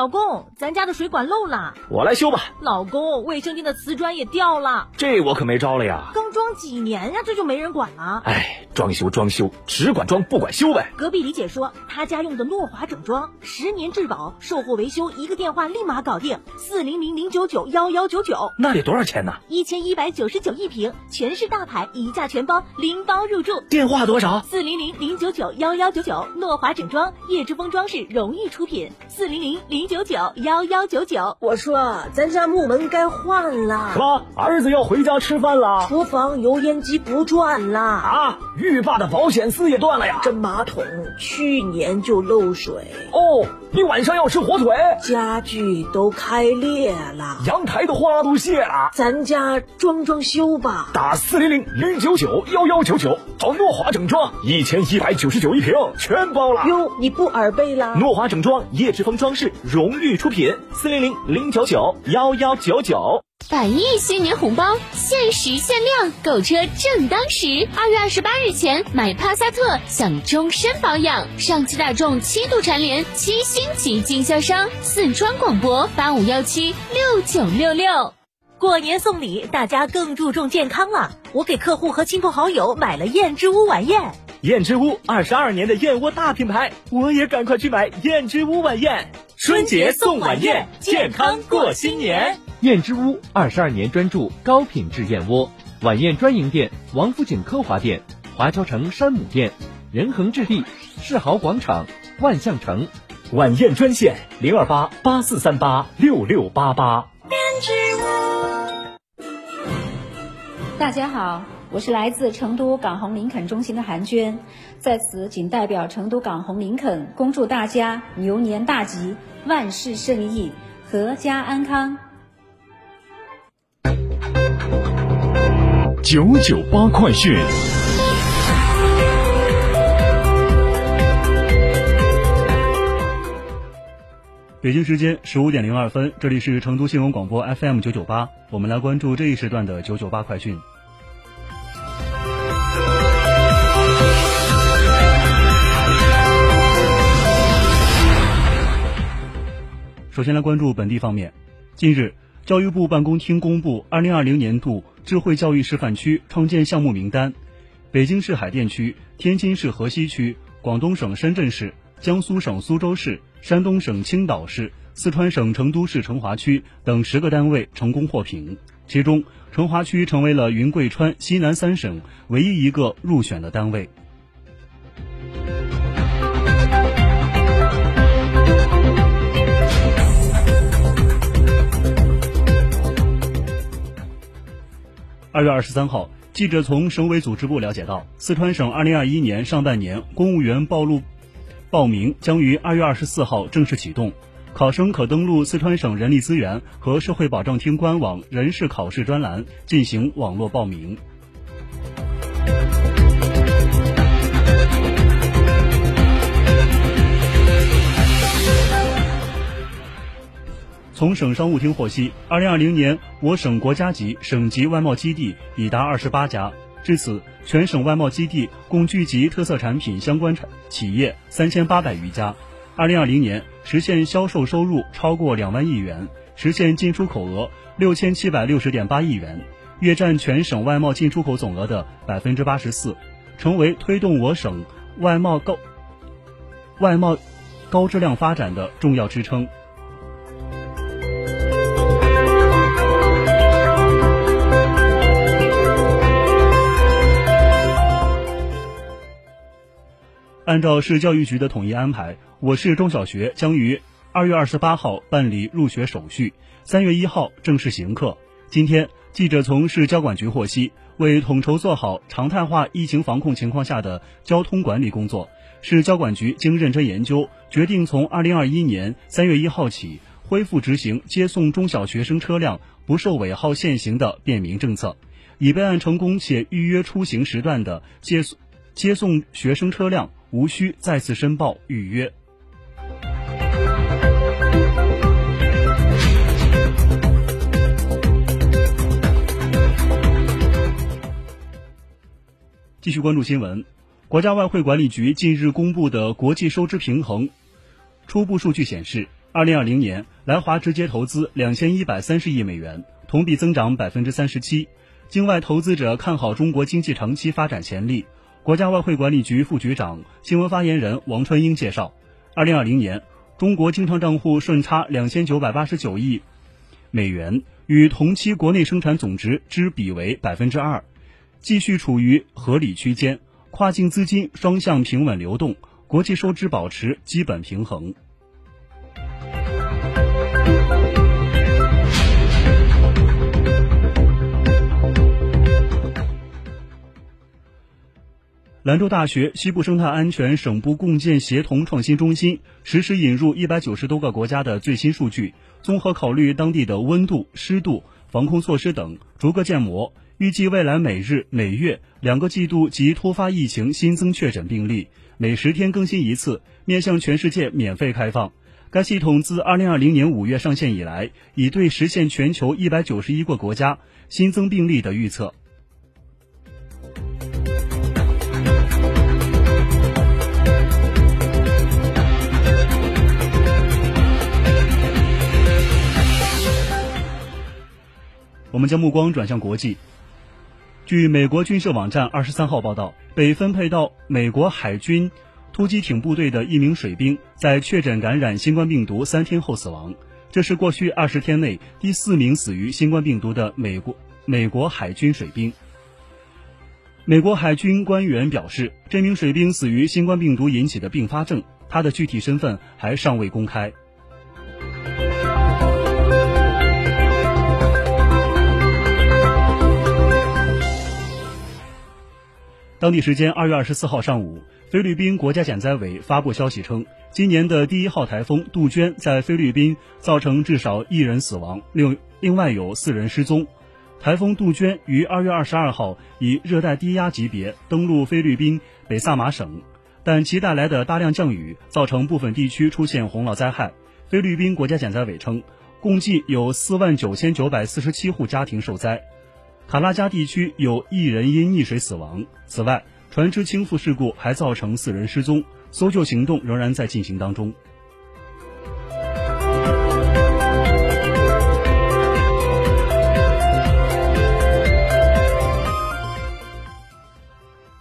老公，咱家的水管漏了，我来修吧。老公，卫生间的瓷砖也掉了，这我可没招了呀。刚装几年呀，这就没人管了。哎，装修装修，只管装不管修呗。隔壁李姐说，她家用的诺华整装，十年质保，售后维修一个电话立马搞定，四零零零九九幺幺九九。那得多少钱呢？一千一百九十九一平，全是大牌，一价全包，拎包入住。电话多少？四零零零九九幺幺九九。诺华整装，叶之峰装饰荣誉出品。四零零零九九幺幺九九。我说，咱家木门该换了。什么？儿子要回家吃饭了？厨房油烟机不转了啊！浴霸的保险丝也断了呀！这马桶去年就漏水。哦，你晚上要吃火腿？家具都开裂了，阳台的花都谢了。咱家装装修吧。打四零零零九九幺幺九九，找诺华整装，一千一百九十九一平，全包了。哟，你不耳背了？诺华整装，叶之峰装饰荣誉出品，四零零零九九幺幺九九。百亿新年红包限时限量，购车正当时。二月二十八日前买帕萨特享终身保养。上汽大众七度蝉联七星级经销商，四川广播八五幺七六九六六。过年送礼，大家更注重健康了。我给客户和亲朋好友买了燕之屋晚宴。燕之屋二十二年的燕窝大品牌，我也赶快去买燕之屋晚宴。春节送晚宴，健康过新年。燕之屋二十二年专注高品质燕窝，晚宴专营店：王府井科华店、华侨城山姆店、仁恒置地、世豪广场、万象城。晚宴专线：零二八八四三八六六八八。燕之屋大家好，我是来自成都港宏林肯中心的韩娟，在此仅代表成都港宏林肯，恭祝大家牛年大吉，万事胜意，阖家安康。九九八快讯。北京时间十五点零二分，这里是成都新闻广播 FM 九九八，我们来关注这一时段的九九八快讯。首先来关注本地方面，近日，教育部办公厅公布二零二零年度智慧教育示范区创建项目名单，北京市海淀区、天津市河西区、广东省深圳市、江苏省苏州市。山东省青岛市、四川省成都市成华区等十个单位成功获评，其中成华区成为了云贵川西南三省唯一一个入选的单位。二月二十三号，记者从省委组织部了解到，四川省二零二一年上半年公务员报录。报名将于二月二十四号正式启动，考生可登录四川省人力资源和社会保障厅官网人事考试专栏进行网络报名。从省商务厅获悉，二零二零年我省国家级、省级外贸基地已达二十八家。至此，全省外贸基地共聚集特色产品相关产企业三千八百余家。二零二零年实现销售收入超过两万亿元，实现进出口额六千七百六十点八亿元，约占全省外贸进出口总额的百分之八十四，成为推动我省外贸高外贸高质量发展的重要支撑。按照市教育局的统一安排，我市中小学将于二月二十八号办理入学手续，三月一号正式行课。今天，记者从市交管局获悉，为统筹做好常态化疫情防控情况下的交通管理工作，市交管局经认真研究，决定从二零二一年三月一号起。恢复执行接送中小学生车辆不受尾号限行的便民政策，已备案成功且预约出行时段的接送接送学生车辆无需再次申报预约。继续关注新闻，国家外汇管理局近日公布的国际收支平衡初步数据显示，二零二零年来华直接投资两千一百三十亿美元，同比增长百分之三十七。境外投资者看好中国经济长期发展潜力。国家外汇管理局副局长、新闻发言人王春英介绍，二零二零年中国经常账户顺差两千九百八十九亿美元，与同期国内生产总值之比为百分之二。继续处于合理区间，跨境资金双向平稳流动，国际收支保持基本平衡。兰州大学西部生态安全省部共建协同创新中心实时引入一百九十多个国家的最新数据，综合考虑当地的温度、湿度、防控措施等，逐个建模。预计未来每日、每月、两个季度及突发疫情新增确诊病例每十天更新一次，面向全世界免费开放。该系统自二零二零年五月上线以来，已对实现全球一百九十一个国家新增病例的预测。我们将目光转向国际。据美国军事网站二十三号报道，被分配到美国海军突击艇部队的一名水兵在确诊感染新冠病毒三天后死亡，这是过去二十天内第四名死于新冠病毒的美国美国海军水兵。美国海军官员表示，这名水兵死于新冠病毒引起的并发症，他的具体身份还尚未公开。当地时间二月二十四号上午，菲律宾国家减灾委发布消息称，今年的第一号台风杜鹃在菲律宾造成至少一人死亡，另另外有四人失踪。台风杜鹃于二月二十二号以热带低压级别登陆菲律宾北萨马省，但其带来的大量降雨造成部分地区出现洪涝灾害。菲律宾国家减灾委称，共计有四万九千九百四十七户家庭受灾。卡拉加地区有一人因溺水死亡。此外，船只倾覆事故还造成四人失踪，搜救行动仍然在进行当中。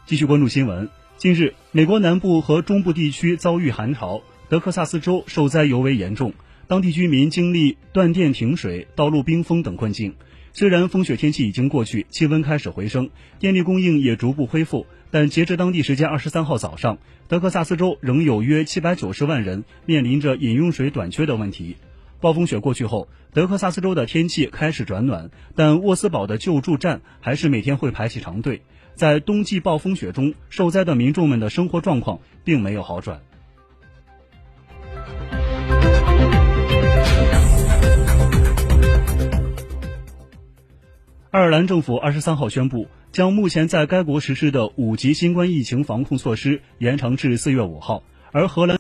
继续关注新闻。近日，美国南部和中部地区遭遇寒潮，德克萨斯州受灾尤为严重，当地居民经历断电、停水、道路冰封等困境。虽然风雪天气已经过去，气温开始回升，电力供应也逐步恢复，但截至当地时间二十三号早上，德克萨斯州仍有约七百九十万人面临着饮用水短缺的问题。暴风雪过去后，德克萨斯州的天气开始转暖，但沃斯堡的救助站还是每天会排起长队。在冬季暴风雪中受灾的民众们的生活状况并没有好转。爱尔兰政府二十三号宣布，将目前在该国实施的五级新冠疫情防控措施延长至四月五号，而荷兰。